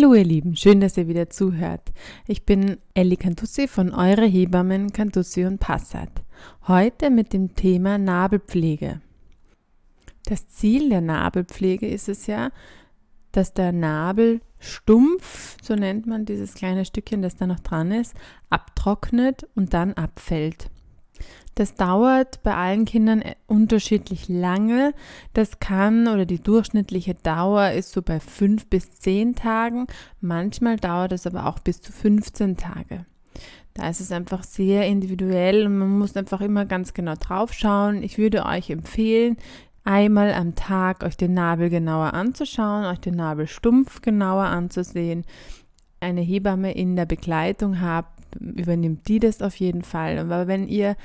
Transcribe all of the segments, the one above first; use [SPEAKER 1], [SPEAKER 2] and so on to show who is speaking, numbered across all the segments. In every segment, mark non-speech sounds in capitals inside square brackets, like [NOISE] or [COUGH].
[SPEAKER 1] Hallo ihr Lieben, schön, dass ihr wieder zuhört. Ich bin Elli Cantussi von Eure Hebammen Cantussi und Passat. Heute mit dem Thema Nabelpflege. Das Ziel der Nabelpflege ist es ja, dass der Nabelstumpf, so nennt man dieses kleine Stückchen, das da noch dran ist, abtrocknet und dann abfällt. Das dauert bei allen Kindern äh, unterschiedlich lange. Das kann oder die durchschnittliche Dauer ist so bei fünf bis zehn Tagen. Manchmal dauert es aber auch bis zu 15 Tage. Da ist es einfach sehr individuell und man muss einfach immer ganz genau drauf schauen. Ich würde euch empfehlen, einmal am Tag euch den Nabel genauer anzuschauen, euch den Nabelstumpf genauer anzusehen. Eine Hebamme in der Begleitung habt, übernimmt die das auf jeden Fall. Aber wenn ihr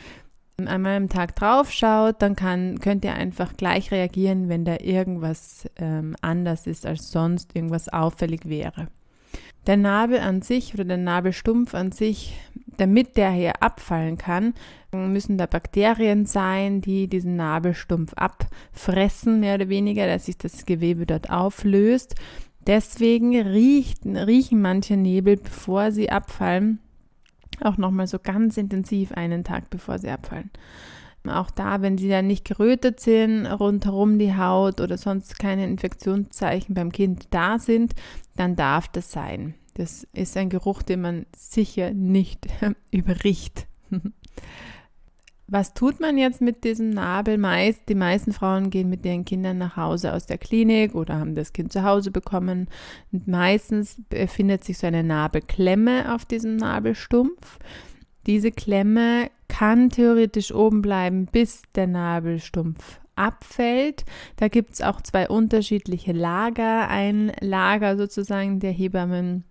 [SPEAKER 1] einmal am Tag drauf schaut, dann kann, könnt ihr einfach gleich reagieren, wenn da irgendwas ähm, anders ist als sonst, irgendwas auffällig wäre. Der Nabel an sich oder der Nabelstumpf an sich, damit der hier abfallen kann, müssen da Bakterien sein, die diesen Nabelstumpf abfressen, mehr oder weniger, dass sich das Gewebe dort auflöst. Deswegen riecht, riechen manche Nebel, bevor sie abfallen, auch nochmal so ganz intensiv einen Tag bevor sie abfallen. Auch da, wenn sie dann nicht gerötet sind, rundherum die Haut oder sonst keine Infektionszeichen beim Kind da sind, dann darf das sein. Das ist ein Geruch, den man sicher nicht [LAUGHS] überriecht. Was tut man jetzt mit diesem Nabel? Meist, die meisten Frauen gehen mit ihren Kindern nach Hause aus der Klinik oder haben das Kind zu Hause bekommen. Und meistens befindet sich so eine Nabelklemme auf diesem Nabelstumpf. Diese Klemme kann theoretisch oben bleiben, bis der Nabelstumpf abfällt. Da gibt es auch zwei unterschiedliche Lager. Ein Lager sozusagen der Hebammen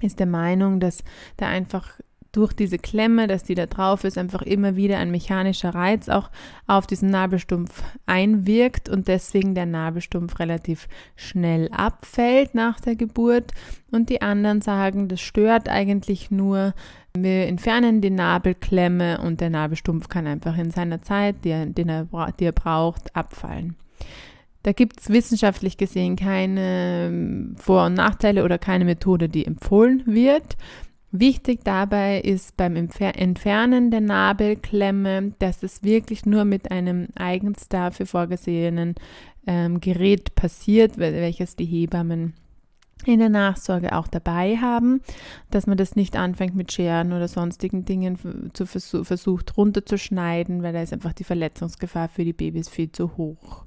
[SPEAKER 1] ist der Meinung, dass da einfach durch diese Klemme, dass die da drauf ist, einfach immer wieder ein mechanischer Reiz auch auf diesen Nabelstumpf einwirkt und deswegen der Nabelstumpf relativ schnell abfällt nach der Geburt. Und die anderen sagen, das stört eigentlich nur. Wir entfernen die Nabelklemme und der Nabelstumpf kann einfach in seiner Zeit, die er, er, die er braucht, abfallen. Da gibt es wissenschaftlich gesehen keine Vor- und Nachteile oder keine Methode, die empfohlen wird. Wichtig dabei ist beim Entfernen der Nabelklemme, dass es wirklich nur mit einem eigens dafür vorgesehenen ähm, Gerät passiert, welches die Hebammen in der Nachsorge auch dabei haben, dass man das nicht anfängt mit Scheren oder sonstigen Dingen zu versuch, versucht runterzuschneiden, weil da ist einfach die Verletzungsgefahr für die Babys viel zu hoch.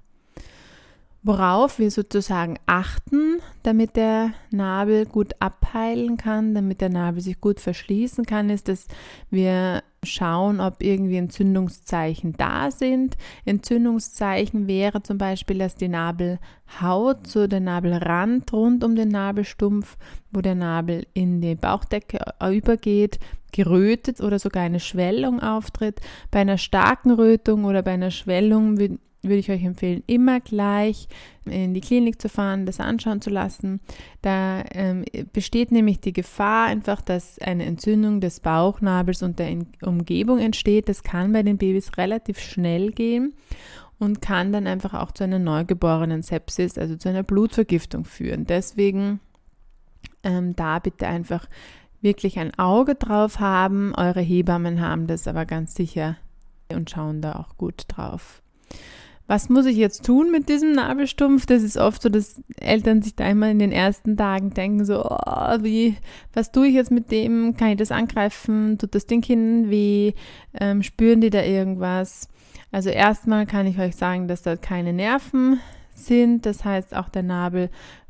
[SPEAKER 1] Worauf wir sozusagen achten, damit der Nabel gut abheilen kann, damit der Nabel sich gut verschließen kann, ist, dass wir schauen, ob irgendwie Entzündungszeichen da sind. Entzündungszeichen wäre zum Beispiel, dass die Nabelhaut, so der Nabelrand rund um den Nabelstumpf, wo der Nabel in die Bauchdecke übergeht, gerötet oder sogar eine Schwellung auftritt. Bei einer starken Rötung oder bei einer Schwellung würde ich euch empfehlen, immer gleich in die Klinik zu fahren, das anschauen zu lassen. Da ähm, besteht nämlich die Gefahr einfach, dass eine Entzündung des Bauchnabels und der Umgebung entsteht. Das kann bei den Babys relativ schnell gehen und kann dann einfach auch zu einer neugeborenen Sepsis, also zu einer Blutvergiftung führen. Deswegen ähm, da bitte einfach wirklich ein Auge drauf haben. Eure Hebammen haben das aber ganz sicher und schauen da auch gut drauf was muss ich jetzt tun mit diesem Nabelstumpf? Das ist oft so, dass Eltern sich da immer in den ersten Tagen denken, so, oh, wie, was tue ich jetzt mit dem? Kann ich das angreifen? Tut das den Kindern weh? Ähm, spüren die da irgendwas? Also erstmal kann ich euch sagen, dass da keine Nerven sind. Das heißt, auch der Nabelgrund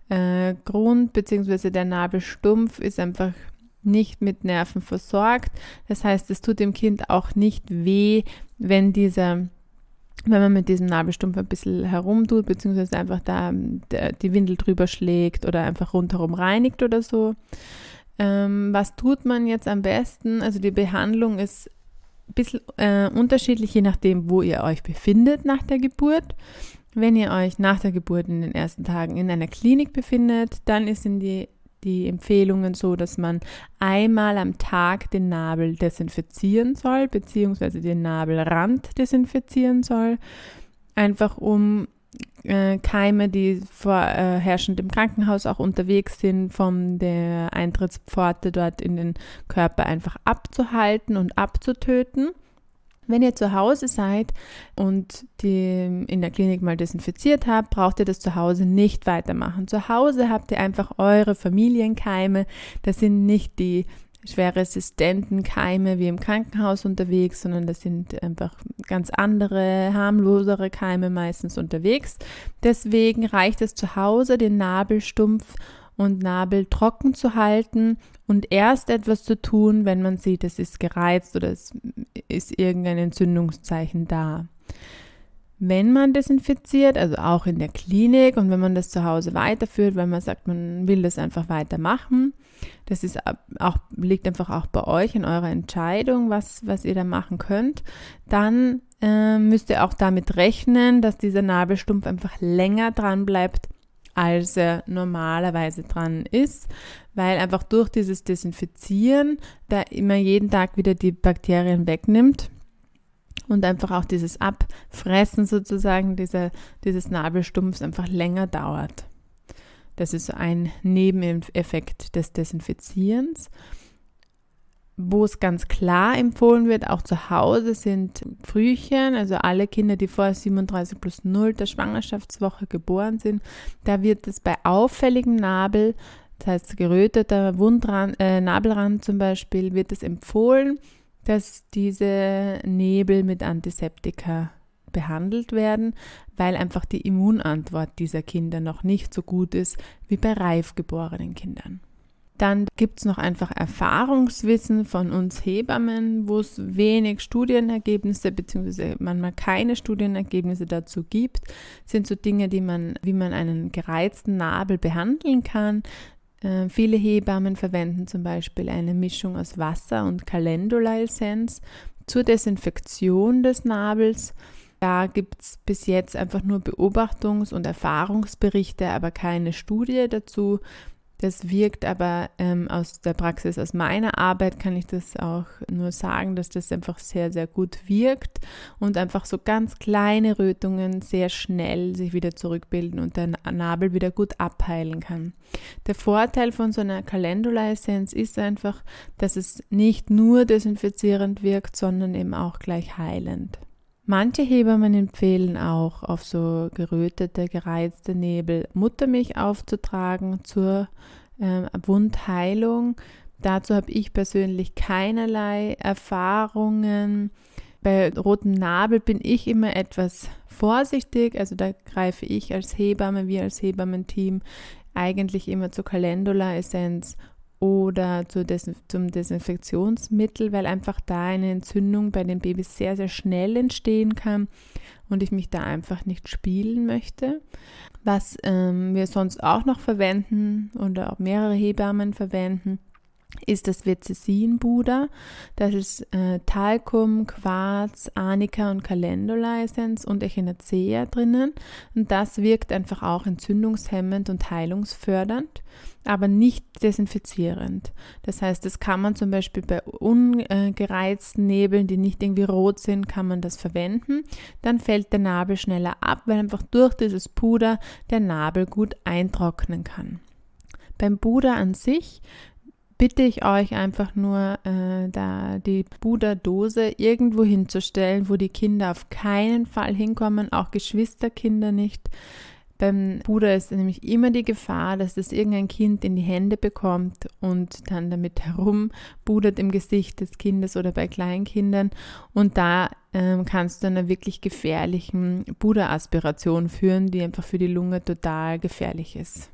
[SPEAKER 1] äh, bzw. der Nabelstumpf ist einfach nicht mit Nerven versorgt. Das heißt, es tut dem Kind auch nicht weh, wenn dieser wenn man mit diesem Nabelstumpf ein bisschen herumtut, beziehungsweise einfach da die Windel drüber schlägt oder einfach rundherum reinigt oder so. Ähm, was tut man jetzt am besten? Also die Behandlung ist ein bisschen äh, unterschiedlich, je nachdem, wo ihr euch befindet nach der Geburt. Wenn ihr euch nach der Geburt in den ersten Tagen in einer Klinik befindet, dann ist in die die Empfehlungen so, dass man einmal am Tag den Nabel desinfizieren soll, beziehungsweise den Nabelrand desinfizieren soll, einfach um äh, Keime, die vorherrschend im Krankenhaus auch unterwegs sind, von der Eintrittspforte dort in den Körper einfach abzuhalten und abzutöten. Wenn ihr zu Hause seid und die in der Klinik mal desinfiziert habt, braucht ihr das zu Hause nicht weitermachen. Zu Hause habt ihr einfach eure Familienkeime. Das sind nicht die schwer resistenten Keime wie im Krankenhaus unterwegs, sondern das sind einfach ganz andere, harmlosere Keime meistens unterwegs. Deswegen reicht es zu Hause, den Nabelstumpf und Nabel trocken zu halten und erst etwas zu tun, wenn man sieht, es ist gereizt oder es ist irgendein Entzündungszeichen da. Wenn man desinfiziert, also auch in der Klinik und wenn man das zu Hause weiterführt, weil man sagt, man will das einfach weitermachen, das ist auch, liegt einfach auch bei euch in eurer Entscheidung, was, was ihr da machen könnt, dann äh, müsst ihr auch damit rechnen, dass dieser Nabelstumpf einfach länger dran bleibt, als er normalerweise dran ist, weil einfach durch dieses Desinfizieren da immer jeden Tag wieder die Bakterien wegnimmt und einfach auch dieses Abfressen sozusagen dieser, dieses Nabelstumpfs einfach länger dauert. Das ist ein Nebeneffekt des Desinfizierens. Wo es ganz klar empfohlen wird, auch zu Hause, sind Frühchen, also alle Kinder, die vor 37 plus 0 der Schwangerschaftswoche geboren sind. Da wird es bei auffälligem Nabel, das heißt geröteter Wundrand, äh, Nabelrand zum Beispiel, wird es empfohlen, dass diese Nebel mit Antiseptika behandelt werden, weil einfach die Immunantwort dieser Kinder noch nicht so gut ist wie bei reif geborenen Kindern. Dann gibt es noch einfach Erfahrungswissen von uns Hebammen, wo es wenig Studienergebnisse bzw. manchmal keine Studienergebnisse dazu gibt, sind so Dinge, die man, wie man einen gereizten Nabel behandeln kann. Äh, viele Hebammen verwenden zum Beispiel eine Mischung aus Wasser und Calendula-Essenz zur Desinfektion des Nabels da gibt es bis jetzt einfach nur Beobachtungs- und Erfahrungsberichte, aber keine Studie dazu. Das wirkt aber ähm, aus der Praxis, aus meiner Arbeit kann ich das auch nur sagen, dass das einfach sehr, sehr gut wirkt und einfach so ganz kleine Rötungen sehr schnell sich wieder zurückbilden und der Nabel wieder gut abheilen kann. Der Vorteil von so einer Calendula-Essenz ist einfach, dass es nicht nur desinfizierend wirkt, sondern eben auch gleich heilend. Manche Hebammen empfehlen auch, auf so gerötete, gereizte Nebel Muttermilch aufzutragen zur äh, Wundheilung. Dazu habe ich persönlich keinerlei Erfahrungen. Bei rotem Nabel bin ich immer etwas vorsichtig, also da greife ich als Hebamme, wir als Hebammenteam eigentlich immer zur Calendula-Essenz oder Des zum Desinfektionsmittel, weil einfach da eine Entzündung bei den Babys sehr, sehr schnell entstehen kann und ich mich da einfach nicht spielen möchte. Was ähm, wir sonst auch noch verwenden oder auch mehrere Hebammen verwenden, ist das Vizessin-Buder. Das ist äh, Talcum, Quarz, Arnika und Calendula-Essenz und Echinacea drinnen. Und das wirkt einfach auch entzündungshemmend und heilungsfördernd, aber nicht desinfizierend. Das heißt, das kann man zum Beispiel bei ungereizten Nebeln, die nicht irgendwie rot sind, kann man das verwenden. Dann fällt der Nabel schneller ab, weil einfach durch dieses Puder der Nabel gut eintrocknen kann. Beim Puder an sich bitte ich euch einfach nur, äh, da die Puderdose irgendwo hinzustellen, wo die Kinder auf keinen Fall hinkommen, auch Geschwisterkinder nicht. Beim Puder ist nämlich immer die Gefahr, dass das irgendein Kind in die Hände bekommt und dann damit herumpudert im Gesicht des Kindes oder bei Kleinkindern. Und da ähm, kannst du einer wirklich gefährlichen Puderaspiration führen, die einfach für die Lunge total gefährlich ist.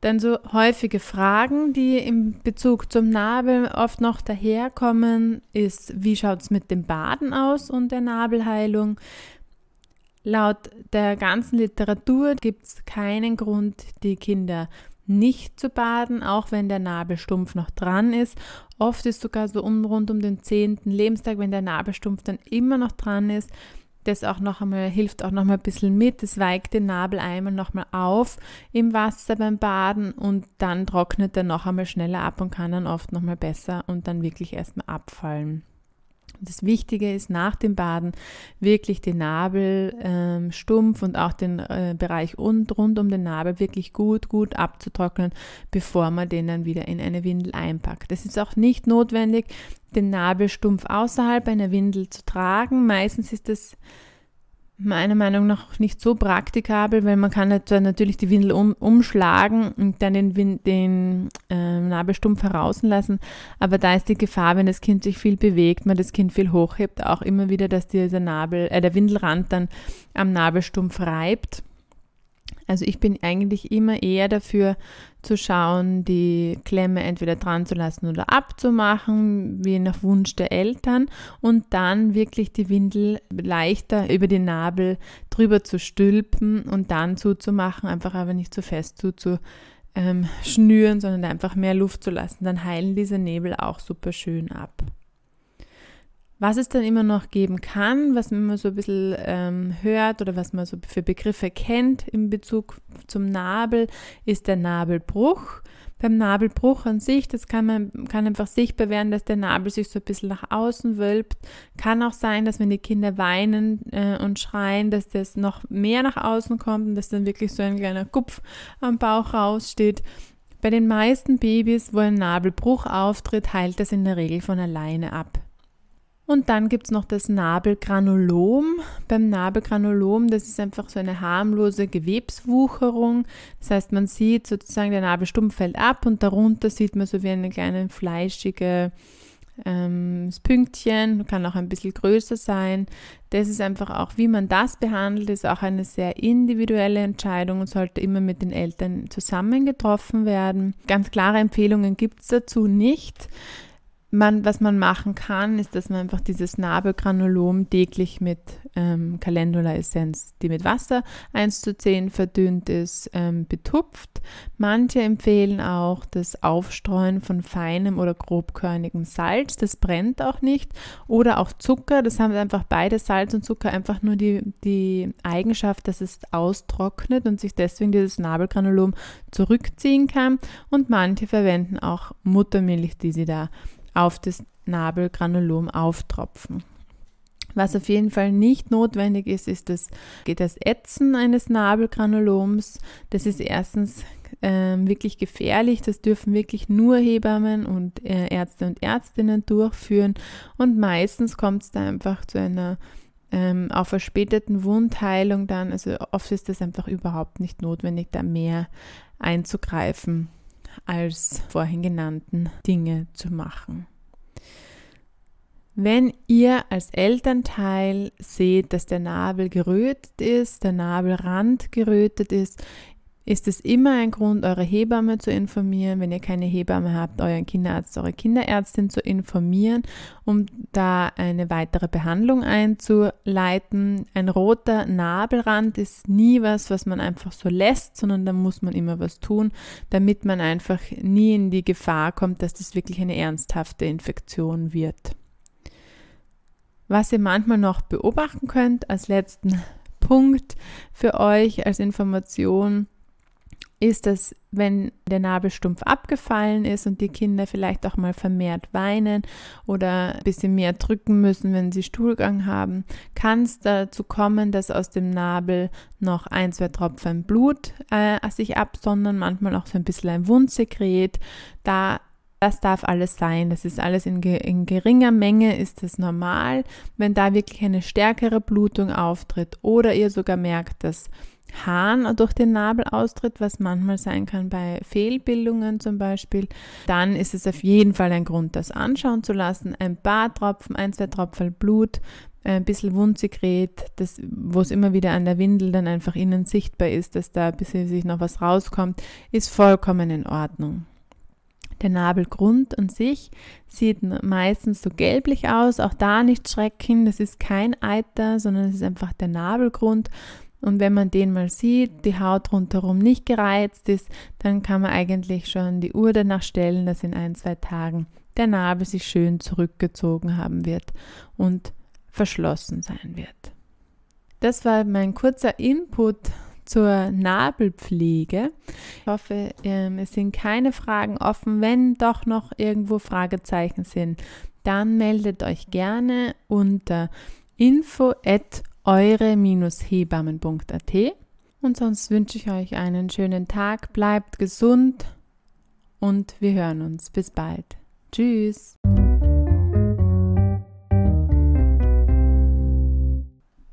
[SPEAKER 1] Dann so häufige Fragen, die im Bezug zum Nabel oft noch daherkommen, ist, wie schaut es mit dem Baden aus und der Nabelheilung? Laut der ganzen Literatur gibt es keinen Grund, die Kinder nicht zu baden, auch wenn der Nabelstumpf noch dran ist. Oft ist sogar so um, rund um den zehnten Lebenstag, wenn der Nabelstumpf dann immer noch dran ist, das auch noch einmal hilft auch noch mal ein bisschen mit. Das weigt den Nabel einmal noch mal auf im Wasser beim Baden und dann trocknet er noch einmal schneller ab und kann dann oft noch mal besser und dann wirklich erstmal abfallen. Das Wichtige ist nach dem Baden wirklich den Nabel ähm, stumpf und auch den äh, Bereich und, rund um den Nabel wirklich gut, gut abzutrocknen, bevor man den dann wieder in eine Windel einpackt. Es ist auch nicht notwendig, den Nabel stumpf außerhalb einer Windel zu tragen. Meistens ist es meiner Meinung nach nicht so praktikabel, weil man kann natürlich die Windel um, umschlagen und dann den, den äh, Nabelstumpf herauslassen. Aber da ist die Gefahr, wenn das Kind sich viel bewegt, man das Kind viel hochhebt, auch immer wieder, dass dieser Nabel, äh, der Windelrand dann am Nabelstumpf reibt. Also ich bin eigentlich immer eher dafür zu schauen, die Klemme entweder dran zu lassen oder abzumachen, wie nach Wunsch der Eltern und dann wirklich die Windel leichter über den Nabel drüber zu stülpen und dann zuzumachen, einfach aber nicht zu fest zuzuschnüren, ähm, sondern einfach mehr Luft zu lassen. Dann heilen diese Nebel auch super schön ab. Was es dann immer noch geben kann, was man so ein bisschen ähm, hört oder was man so für Begriffe kennt in Bezug zum Nabel, ist der Nabelbruch. Beim Nabelbruch an sich, das kann man kann einfach sichtbar werden, dass der Nabel sich so ein bisschen nach außen wölbt. Kann auch sein, dass wenn die Kinder weinen äh, und schreien, dass das noch mehr nach außen kommt und dass dann wirklich so ein kleiner Kupf am Bauch raussteht. Bei den meisten Babys, wo ein Nabelbruch auftritt, heilt das in der Regel von alleine ab. Und dann gibt es noch das Nabelgranulom. Beim Nabelgranulom, das ist einfach so eine harmlose Gewebswucherung. Das heißt, man sieht sozusagen, der Nabelstumpf fällt ab und darunter sieht man so wie eine kleine fleischige ähm, Pünktchen, kann auch ein bisschen größer sein. Das ist einfach auch, wie man das behandelt, ist auch eine sehr individuelle Entscheidung und sollte immer mit den Eltern zusammen getroffen werden. Ganz klare Empfehlungen gibt es dazu nicht. Man, was man machen kann, ist, dass man einfach dieses Nabelgranulom täglich mit ähm, Calendula-Essenz, die mit Wasser 1 zu 10 verdünnt ist, ähm, betupft. Manche empfehlen auch das Aufstreuen von feinem oder grobkörnigem Salz, das brennt auch nicht. Oder auch Zucker, das haben einfach beide Salz und Zucker einfach nur die, die Eigenschaft, dass es austrocknet und sich deswegen dieses Nabelgranulom zurückziehen kann. Und manche verwenden auch Muttermilch, die sie da auf das Nabelgranulom auftropfen. Was auf jeden Fall nicht notwendig ist, ist das, das Ätzen eines Nabelgranuloms. Das ist erstens äh, wirklich gefährlich. Das dürfen wirklich nur Hebammen und äh, Ärzte und Ärztinnen durchführen. Und meistens kommt es da einfach zu einer ähm, auf verspäteten Wundheilung dann. Also oft ist das einfach überhaupt nicht notwendig, da mehr einzugreifen als vorhin genannten Dinge zu machen. Wenn ihr als Elternteil seht, dass der Nabel gerötet ist, der Nabelrand gerötet ist, ist es immer ein Grund, eure Hebamme zu informieren. Wenn ihr keine Hebamme habt, euren Kinderarzt, eure Kinderärztin zu informieren, um da eine weitere Behandlung einzuleiten. Ein roter Nabelrand ist nie was, was man einfach so lässt, sondern da muss man immer was tun, damit man einfach nie in die Gefahr kommt, dass das wirklich eine ernsthafte Infektion wird. Was ihr manchmal noch beobachten könnt als letzten Punkt für euch als Information, ist, dass wenn der Nabelstumpf abgefallen ist und die Kinder vielleicht auch mal vermehrt weinen oder ein bisschen mehr drücken müssen, wenn sie Stuhlgang haben, kann es dazu kommen, dass aus dem Nabel noch ein, zwei Tropfen Blut äh, sich absondern, manchmal auch so ein bisschen ein Wundsekret. Da das darf alles sein. Das ist alles in, in, geringer Menge, ist es normal. Wenn da wirklich eine stärkere Blutung auftritt oder ihr sogar merkt, dass Hahn durch den Nabel austritt, was manchmal sein kann bei Fehlbildungen zum Beispiel, dann ist es auf jeden Fall ein Grund, das anschauen zu lassen. Ein paar Tropfen, ein, zwei Tropfen Blut, ein bisschen Wundsekret, das, wo es immer wieder an der Windel dann einfach innen sichtbar ist, dass da ein bisschen sich noch was rauskommt, ist vollkommen in Ordnung. Der Nabelgrund an sich sieht meistens so gelblich aus, auch da nicht schrecken, das ist kein Eiter, sondern es ist einfach der Nabelgrund. Und wenn man den mal sieht, die Haut rundherum nicht gereizt ist, dann kann man eigentlich schon die Uhr danach stellen, dass in ein, zwei Tagen der Nabel sich schön zurückgezogen haben wird und verschlossen sein wird. Das war mein kurzer Input zur Nabelpflege. Ich hoffe, ähm, es sind keine Fragen offen. Wenn doch noch irgendwo Fragezeichen sind, dann meldet euch gerne unter info eure-hebammen.at und sonst wünsche ich euch einen schönen Tag, bleibt gesund und wir hören uns. Bis bald. Tschüss.